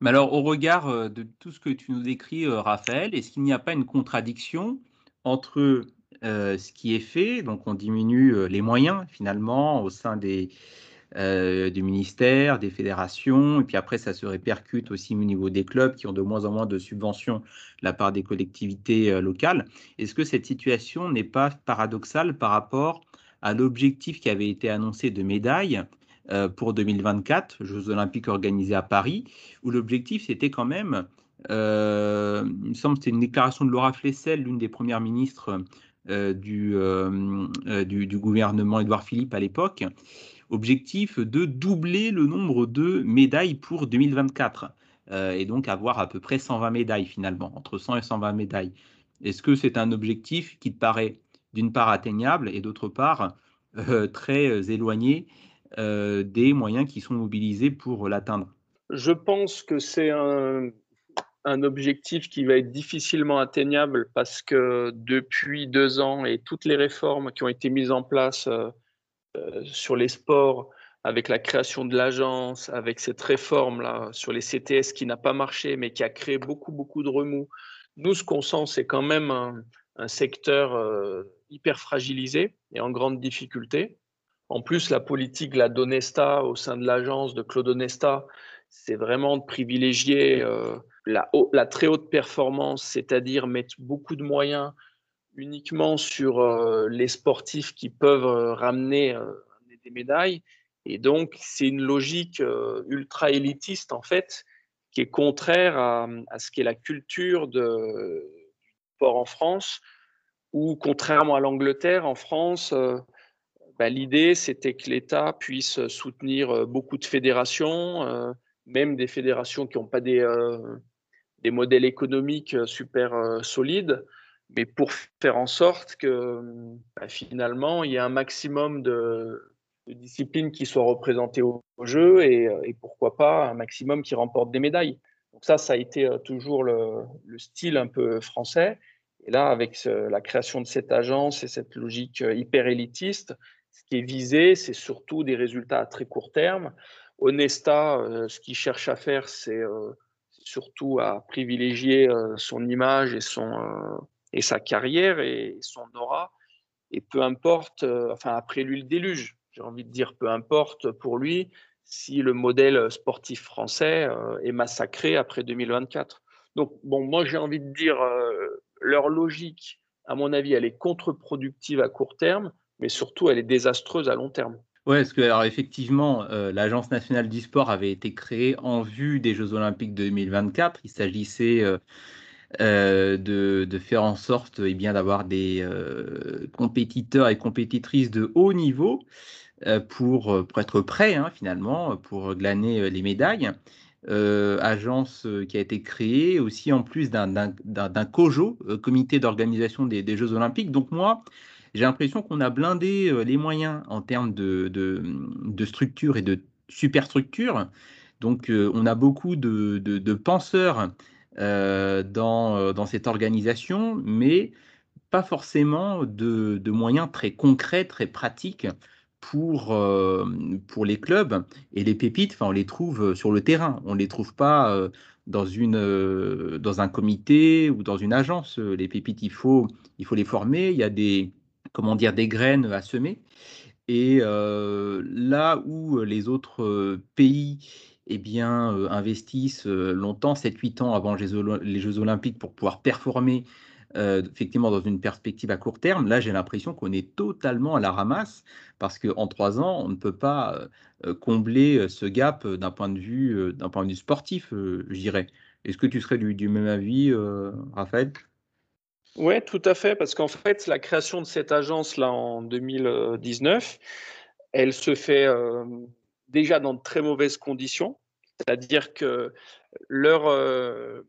Mais alors, au regard de tout ce que tu nous décris, Raphaël, est-ce qu'il n'y a pas une contradiction entre ce qui est fait, donc on diminue les moyens finalement au sein des, du ministère, des fédérations, et puis après ça se répercute aussi au niveau des clubs qui ont de moins en moins de subventions de la part des collectivités locales. Est-ce que cette situation n'est pas paradoxale par rapport à l'objectif qui avait été annoncé de médailles euh, pour 2024, Jeux olympiques organisés à Paris, où l'objectif c'était quand même, euh, il me semble que c'était une déclaration de Laura Flessel, l'une des premières ministres euh, du, du, gouvernement Édouard Philippe à l'époque, objectif de doubler le nombre de médailles pour 2024, et donc avoir à peu près 120 médailles finalement, entre 100 et 120 médailles. Est-ce que c'est un objectif qui te paraît d'une part atteignable et d'autre part très éloigné euh, des moyens qui sont mobilisés pour l'atteindre Je pense que c'est un, objectif qui va être difficilement atteignable parce que depuis deux ans et toutes les réformes qui ont été mises en place euh, euh, sur les sports, avec la création de l'agence, avec cette réforme-là sur les CTS qui n'a pas marché, mais qui a créé beaucoup, beaucoup de remous. Nous, ce qu'on sent, c'est quand même un, secteur hyper fragilisé et en grande difficulté. En plus, la politique la d'Onesta au sein de l'agence de Claude Onesta, c'est vraiment de privilégier euh, la, très haute performance, c'est-à-dire mettre beaucoup de moyens uniquement sur euh, les sportifs qui peuvent euh, ramener des médailles. Et donc, c'est une logique ultra élitiste, en fait, qui est contraire à, ce qu'est la culture de, du sport en France, où, contrairement à l'Angleterre, en France, bah, l'idée, c'était que l'État puisse soutenir euh, beaucoup de fédérations, euh, même des fédérations qui n'ont pas des, euh, modèles économiques super solides, mais pour faire en sorte que bah, finalement, il y ait un maximum de, disciplines qui soient représentées au, jeu et, pourquoi pas un maximum qui remportent des médailles. Donc ça, ça a été toujours le, le style un peu français. Et là, avec la création de cette agence et cette logique hyper élitiste, ce qui est visé, c'est surtout des résultats à très court terme. Onesta, euh, ce qu'il cherche à faire, c'est euh, surtout à privilégier euh, son image et, son, et sa carrière et son aura. Et peu importe, enfin après lui le déluge, j'ai envie de dire, peu importe pour lui si le modèle sportif français est massacré après 2024. Donc, bon, moi j'ai envie de dire, leur logique, à mon avis, elle est contre-productive à court terme mais surtout elle est désastreuse à long terme. Oui, parce que alors effectivement, euh, l'Agence nationale du sport avait été créée en vue des Jeux olympiques de 2024. Il s'agissait euh, euh, de, faire en sorte eh bien d'avoir des compétiteurs et compétitrices de haut niveau pour, pour, être prêts hein, finalement pour glaner les médailles. agence qui a été créée aussi en plus d'un COJO, comité d'organisation des, des, Jeux olympiques. Donc moi, j'ai l'impression qu'on a blindé euh, les moyens en termes de, de, structure et de superstructure. Donc, euh, on a beaucoup de, de penseurs euh, dans, dans, cette organisation, mais pas forcément de, moyens très concrets, très pratiques pour, pour les clubs. Et les pépites, on les trouve sur le terrain. On ne les trouve pas dans, une, dans un comité ou dans une agence. Les pépites, il faut, il faut les former. Il y a des, comment dire, des graines à semer. Et euh, là où les autres pays eh bien, euh, investissent longtemps, 7-8 ans avant les Jeux olympiques pour pouvoir performer euh, effectivement dans une perspective à court terme, là j'ai l'impression qu'on est totalement à la ramasse parce qu'en trois ans, on ne peut pas combler ce gap d'un point de vue, point de vue sportif, je. Est-ce que tu serais du même avis, Raphaël? Oui, tout à fait, parce qu'en fait, la création de cette agence-là en 2019, elle se fait euh, déjà dans de très mauvaises conditions. C'est-à-dire que leur, euh,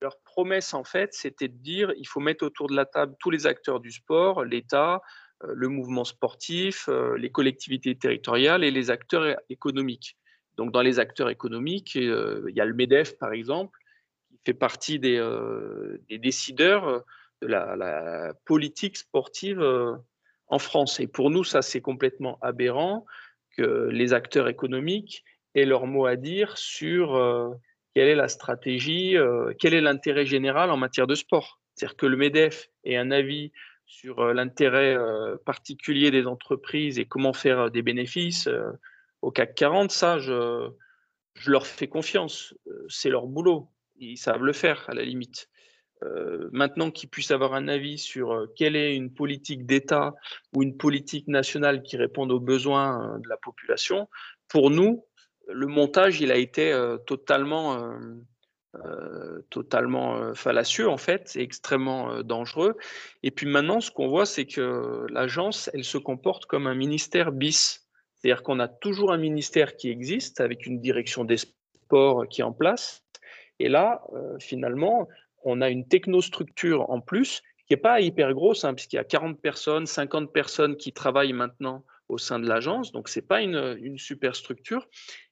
leur promesse, en fait, c'était de dire il faut mettre autour de la table tous les acteurs du sport, l'État, euh, le mouvement sportif, les collectivités territoriales et les acteurs économiques. Donc, dans les acteurs économiques, il y a le MEDEF, par exemple, qui fait partie des, des décideurs la, politique sportive euh, en France. Et pour nous, ça, c'est complètement aberrant que les acteurs économiques aient leur mot à dire sur euh, quelle est la stratégie, quel est l'intérêt général en matière de sport. C'est-à-dire que le MEDEF ait un avis sur l'intérêt particulier des entreprises et comment faire des bénéfices au CAC 40, ça, je leur fais confiance. C'est leur boulot. Ils savent le faire à la limite. Euh, maintenant qu'ils puissent avoir un avis sur euh, quelle est une politique d'État ou une politique nationale qui réponde aux besoins euh, de la population, pour nous, le montage, il a été totalement, totalement fallacieux, en fait, et extrêmement dangereux. Et puis maintenant, ce qu'on voit, c'est que l'agence, elle se comporte comme un ministère bis. C'est-à-dire qu'on a toujours un ministère qui existe avec une direction des sports qui est en place. Et là, finalement, on a une technostructure en plus qui n'est pas hyper grosse, hein, puisqu'il y a 40 personnes, 50 personnes qui travaillent maintenant au sein de l'agence, donc ce n'est pas une, une, super structure.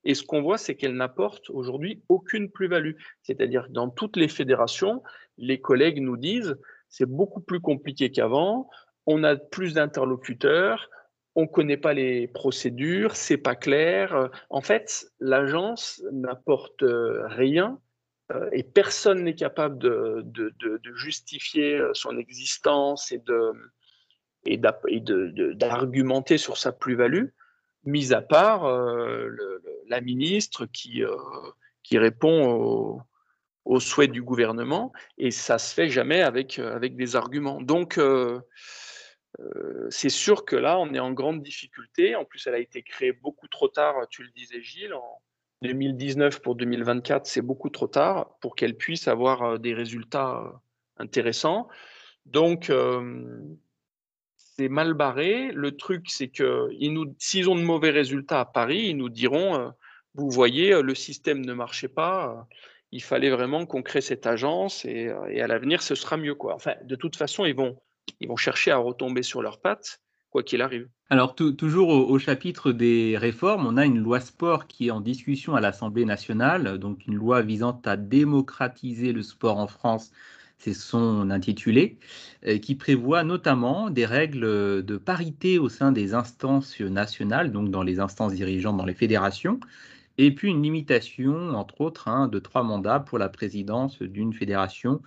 Et ce qu'on voit, c'est qu'elle n'apporte aujourd'hui aucune plus-value. C'est-à-dire que dans toutes les fédérations, les collègues nous disent c'est beaucoup plus compliqué qu'avant, on a plus d'interlocuteurs, on ne connaît pas les procédures, c'est pas clair. En fait, l'agence n'apporte rien euh, et personne n'est capable de, justifier euh, son existence et d'argumenter sur sa plus-value, mis à part euh, la ministre qui, répond aux, souhaits du gouvernement, et ça se fait jamais avec, des arguments. Donc, c'est sûr que là, on est en grande difficulté. En plus, elle a été créée beaucoup trop tard, tu le disais, Gilles, 2019 pour 2024, c'est beaucoup trop tard pour qu'elle puisse avoir euh, des résultats euh, intéressants. Donc, euh, c'est mal barré. Le truc, c'est que s'ils ont de mauvais résultats à Paris, ils nous diront, vous voyez, le système ne marchait pas, il fallait vraiment qu'on crée cette agence et, à l'avenir, ce sera mieux. Quoi. Enfin, de toute façon, ils vont, ils vont chercher à retomber sur leurs pattes quoi qu'il arrive. Alors, toujours au, chapitre des réformes, on a une loi sport qui est en discussion à l'Assemblée nationale, donc une loi visant à démocratiser le sport en France, c'est son intitulé, qui prévoit notamment des règles de parité au sein des instances nationales, donc dans les instances dirigeantes dans les fédérations, et puis une limitation, entre autres, hein, de trois mandats pour la présidence d'une fédération.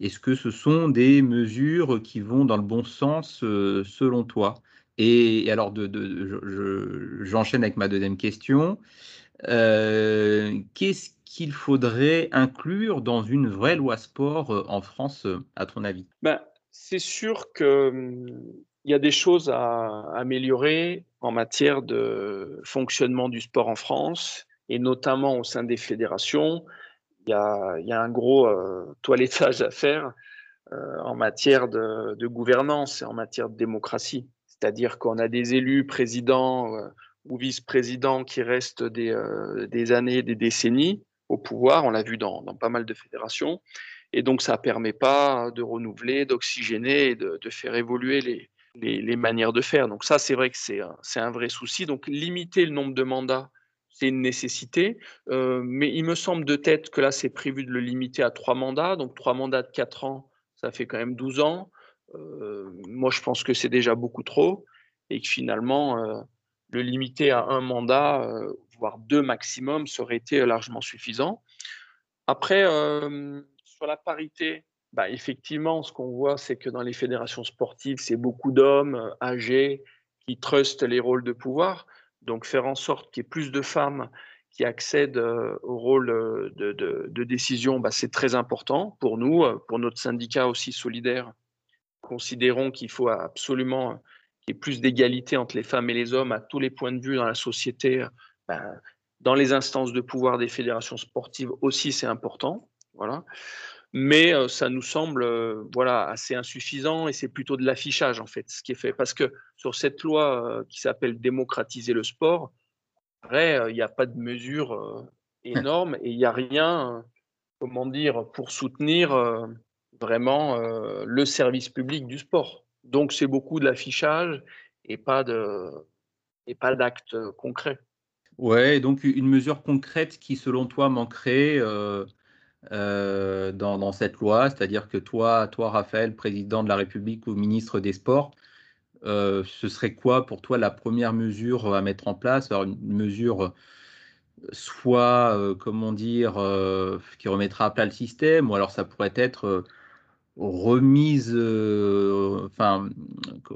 Est-ce que ce sont des mesures qui vont dans le bon sens euh, selon toi? Et, alors, j'enchaîne avec ma deuxième question. Euh, qu'est-ce qu'il faudrait inclure dans une vraie loi sport euh, en France, à ton avis? Ben, C'est sûr qu'il hum, y a des choses à améliorer en matière de fonctionnement du sport en France, et notamment au sein des fédérations il y a, un gros euh, toilettage à faire euh, en matière de, gouvernance et en matière de démocratie. C'est-à-dire qu'on a des élus présidents euh, ou vice-présidents qui restent des, années, des décennies au pouvoir. On l'a vu dans, pas mal de fédérations. Et donc, ça ne permet pas de renouveler, d'oxygéner et de, faire évoluer les, les, manières de faire. Donc, ça, c'est vrai que c'est un vrai souci. Donc, limiter le nombre de mandats c'est une nécessité. Euh, mais il me semble de tête que là, c'est prévu de le limiter à trois mandats. Donc, trois mandats de quatre ans, ça fait quand même 12 ans. Euh, moi, je pense que c'est déjà beaucoup trop et que finalement, euh, le limiter à un mandat, voire deux maximum, ça aurait été largement suffisant. Après, sur la parité, bah, effectivement, ce qu'on voit, c'est que dans les fédérations sportives, c'est beaucoup d'hommes âgés qui trustent les rôles de pouvoir. Donc faire en sorte qu'il y ait plus de femmes qui accèdent euh, au rôle euh, de, décision, bah, c'est très important pour nous, euh, pour notre syndicat aussi solidaire. Considérons qu'il faut absolument qu'il y ait plus d'égalité entre les femmes et les hommes à tous les points de vue dans la société. Bah, dans les instances de pouvoir des fédérations sportives aussi, c'est important. Voilà mais ça nous semble voilà, assez insuffisant et c'est plutôt de l'affichage en fait ce qui est fait. Parce que sur cette loi qui s'appelle démocratiser le sport, il n'y a pas de mesure énorme et il n'y a rien, comment dire, pour soutenir vraiment le service public du sport. Donc c'est beaucoup de l'affichage et pas de et pas d'actes concrets. Ouais, donc une mesure concrète qui, selon toi, manquerait, euh, dans, cette loi, c'est-à-dire que toi, toi, Raphaël, président de la République ou ministre des Sports, euh, ce serait quoi pour toi la première mesure à mettre en place? Une mesure soit, comment dire, qui remettra à plat le système, ou alors ça pourrait être remise, enfin,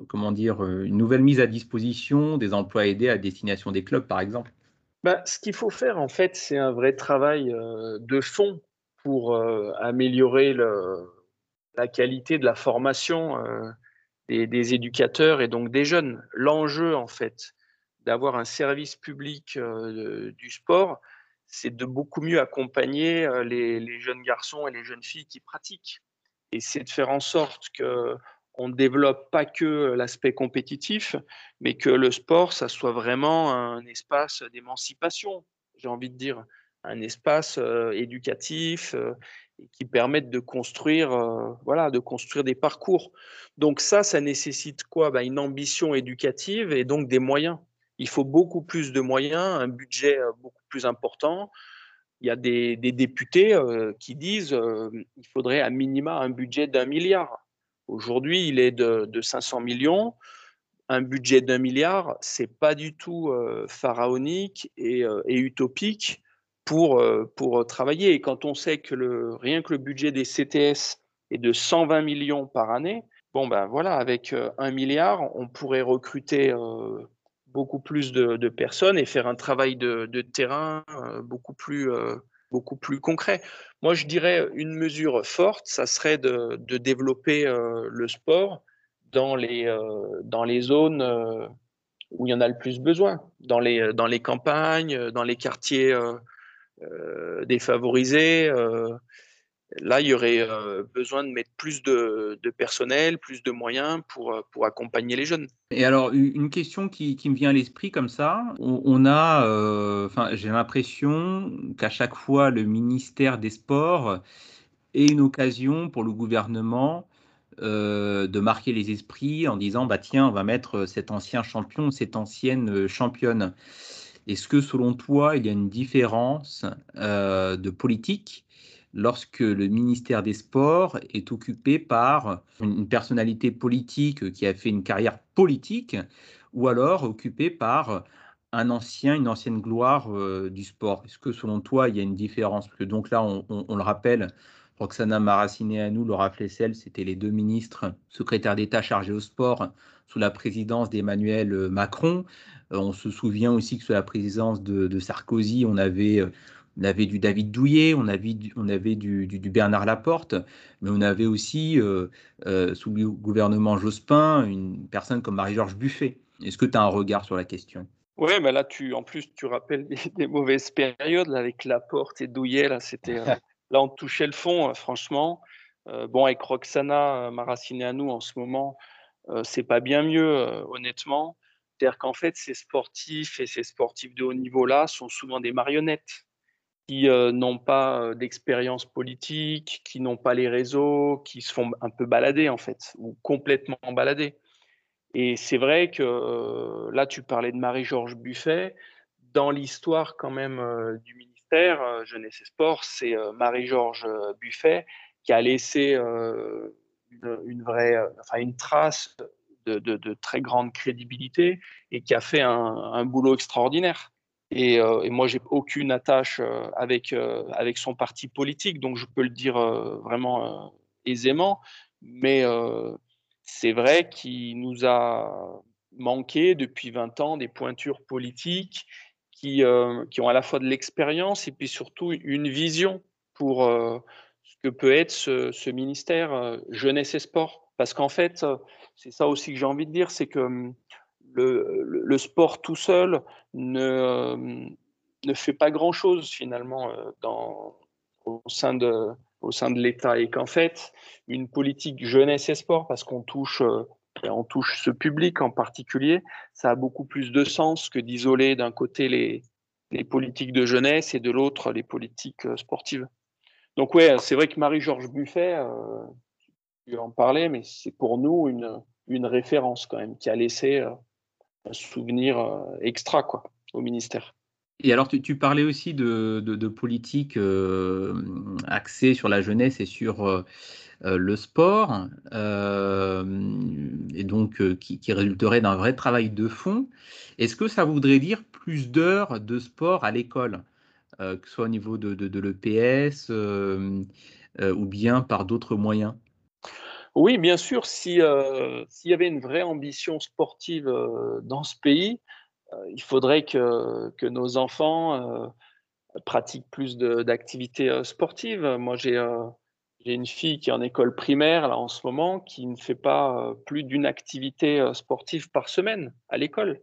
comment dire, une nouvelle mise à disposition des emplois aidés à destination des clubs, par exemple? Bah, Ce qu'il faut faire, en fait, c'est un vrai travail de fond pour améliorer la qualité de la formation des, des, éducateurs et donc des jeunes. L'enjeu, en fait, d'avoir un service public du sport, c'est de beaucoup mieux accompagner les, jeunes garçons et les jeunes filles qui pratiquent. Et c'est de faire en sorte que on ne développe pas que l'aspect compétitif, mais que le sport, ça soit vraiment un espace d'émancipation, j'ai envie de dire, un espace éducatif qui permette de construire, voilà, de construire des parcours. Donc ça, ça nécessite quoi? Ben, Une ambition éducative et donc des moyens il faut beaucoup plus de moyens, un budget euh, beaucoup plus important. Il y a des, députés euh, qui disent qu'il euh, il faudrait à minima un budget d'un milliard. Aujourd'hui, il est de, 500 millions. Un budget d'un milliard, c'est pas du tout pharaonique et, utopique pour, travailler. Et quand on sait que rien que le budget des CTS est de 120 millions par année, bon ben voilà, avec un milliard, on pourrait recruter beaucoup plus de, personnes et faire un travail de, terrain euh, beaucoup plus, euh, beaucoup plus concret. Moi, je dirais une mesure forte, ça serait de, développer euh, le sport dans les, dans les zones où il y en a le plus besoin, dans les, dans les campagnes, dans les quartiers défavorisés là, il y aurait euh, besoin de mettre plus de, personnel, plus de moyens pour, euh, pour accompagner les jeunes. Et alors, une question qui, me vient à l'esprit comme ça, on, a, euh, enfin, j'ai l'impression qu'à chaque fois, le ministère des Sports est une occasion pour le gouvernement de marquer les esprits en disant, bah tiens, on va mettre cet ancien champion, cette ancienne championne. Est-ce que selon toi, il y a une différence de politique lorsque le ministère des Sports est occupé par une personnalité politique qui a fait une carrière politique, ou alors occupé par un ancien, une ancienne gloire euh, du sport. Est-ce que selon toi, il y a une différence? Parce que donc là, on, le rappelle, Roxana Maracineanu, Laura Flessel, c'était les deux ministres secrétaires d'État chargés au sport sous la présidence d'Emmanuel Macron. Euh, on se souvient aussi que sous la présidence de Sarkozy, on avait euh, on avait du David Douillet, on avait, du, on avait du, Bernard Laporte, mais on avait aussi, euh, euh, sous le gouvernement Jospin, une personne comme Marie-Georges Buffet. Est-ce que tu as un regard sur la question? Oui, mais là, tu, en plus, tu rappelles des, mauvaises périodes là, avec Laporte et Douillet. Là, c'était, euh, là, on touchait le fond, franchement. bon, avec Roxana nous en ce moment, c'est pas bien mieux, honnêtement. C'est-à-dire qu'en fait, ces sportifs et ces sportifs de haut niveau-là sont souvent des marionnettes qui euh, n'ont pas euh, d'expérience politique, qui n'ont pas les réseaux, qui se font un peu balader en fait, ou complètement balader. Et c'est vrai que euh, là, tu parlais de Marie-Georges Buffet. Dans l'histoire quand même du ministère Jeunesse et Sport, c'est Marie-Georges Buffet qui a laissé une, vraie, enfin une trace de, très grande crédibilité et qui a fait un boulot extraordinaire. Et, euh, et, moi, j'ai aucune attache euh, avec, euh, avec son parti politique, donc je peux le dire vraiment aisément. Mais c'est vrai qu'il nous a manqué depuis 20 ans des pointures politiques qui, qui ont à la fois de l'expérience et puis surtout une vision pour ce que peut être ce, ce ministère jeunesse et sport. Parce qu'en fait, c'est ça aussi que j'ai envie de dire, c'est que le, sport tout seul ne, euh, ne fait pas grand-chose finalement euh, dans, au sein de, au sein de l'État et qu'en fait, une politique jeunesse et sport, parce qu'on touche, euh, on touche ce public en particulier, ça a beaucoup plus de sens que d'isoler d'un côté les, les politiques de jeunesse et de l'autre les politiques sportives. Donc ouais, c'est vrai que Marie-Georges Buffet, tu en parlais, mais c'est pour nous une, une référence quand même, qui a laissé un souvenir euh, extra quoi, au ministère. Et alors, tu, parlais aussi de, politique euh, axée sur la jeunesse et sur euh, le sport, et donc qui, résulterait d'un vrai travail de fond. Est-ce que ça voudrait dire plus d'heures de sport à l'école que ce soit au niveau de l'EPS, ou bien par d'autres moyens? Oui, bien sûr, heu, s'il y avait une vraie ambition sportive, heu, dans ce pays, heu, il faudrait que que nos enfants, pratiquent plus d'activités, sportives. Moi, j'ai, une fille qui est en école primaire, là, en ce moment, qui ne fait pas, plus d'1 activité, sportive par semaine à l'école.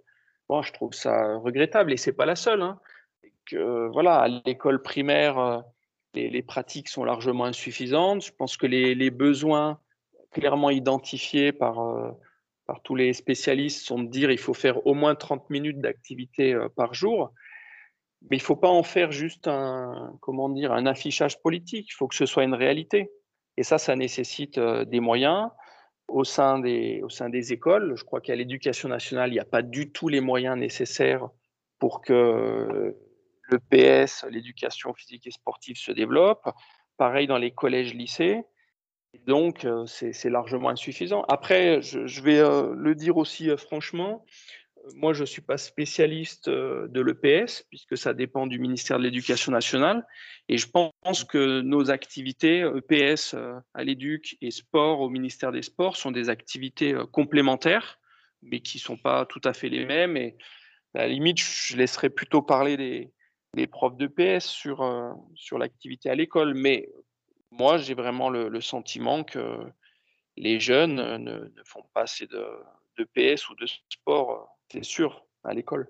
Moi, je trouve ça regrettable et c'est pas la seule, hein, voilà, à l'école primaire, les pratiques sont largement insuffisantes. Je pense que les besoins clairement identifiés par, heu, par tous les spécialistes sont de dire: «Il faut faire au moins 30 minutes d'activité, heu, par jour». Mais il faut pas en faire juste un comment dire? Un affichage politique. Il faut que ce soit une réalité et ça, ça nécessite, heu, des moyens au sein des au sein des écoles. Je crois qu'à l'éducation nationale, il y a pas du tout les moyens nécessaires pour que l'EPS, l'éducation physique et sportive se développe. Pareil dans les collèges, lycées donc heu, c'est largement insuffisant. Après, je vais, heu, le dire aussi, heu, franchement, moi, je suis pas spécialiste, de l'EPS puisque ça dépend du ministère de l'Éducation nationale et je pense que nos activités EPS, heu, à l'éduc et sport au ministère des sports sont des activités, complémentaires, mais qui sont pas tout à fait les mêmes et à la limite, je laisserais plutôt parler les les profs d'EPS sur, sur l'activité à l'école. Mais moi, j'ai vraiment le sentiment que les jeunes ne ne font pas assez de d'EPS ou de sport, heu, c'est sûr, à l'école.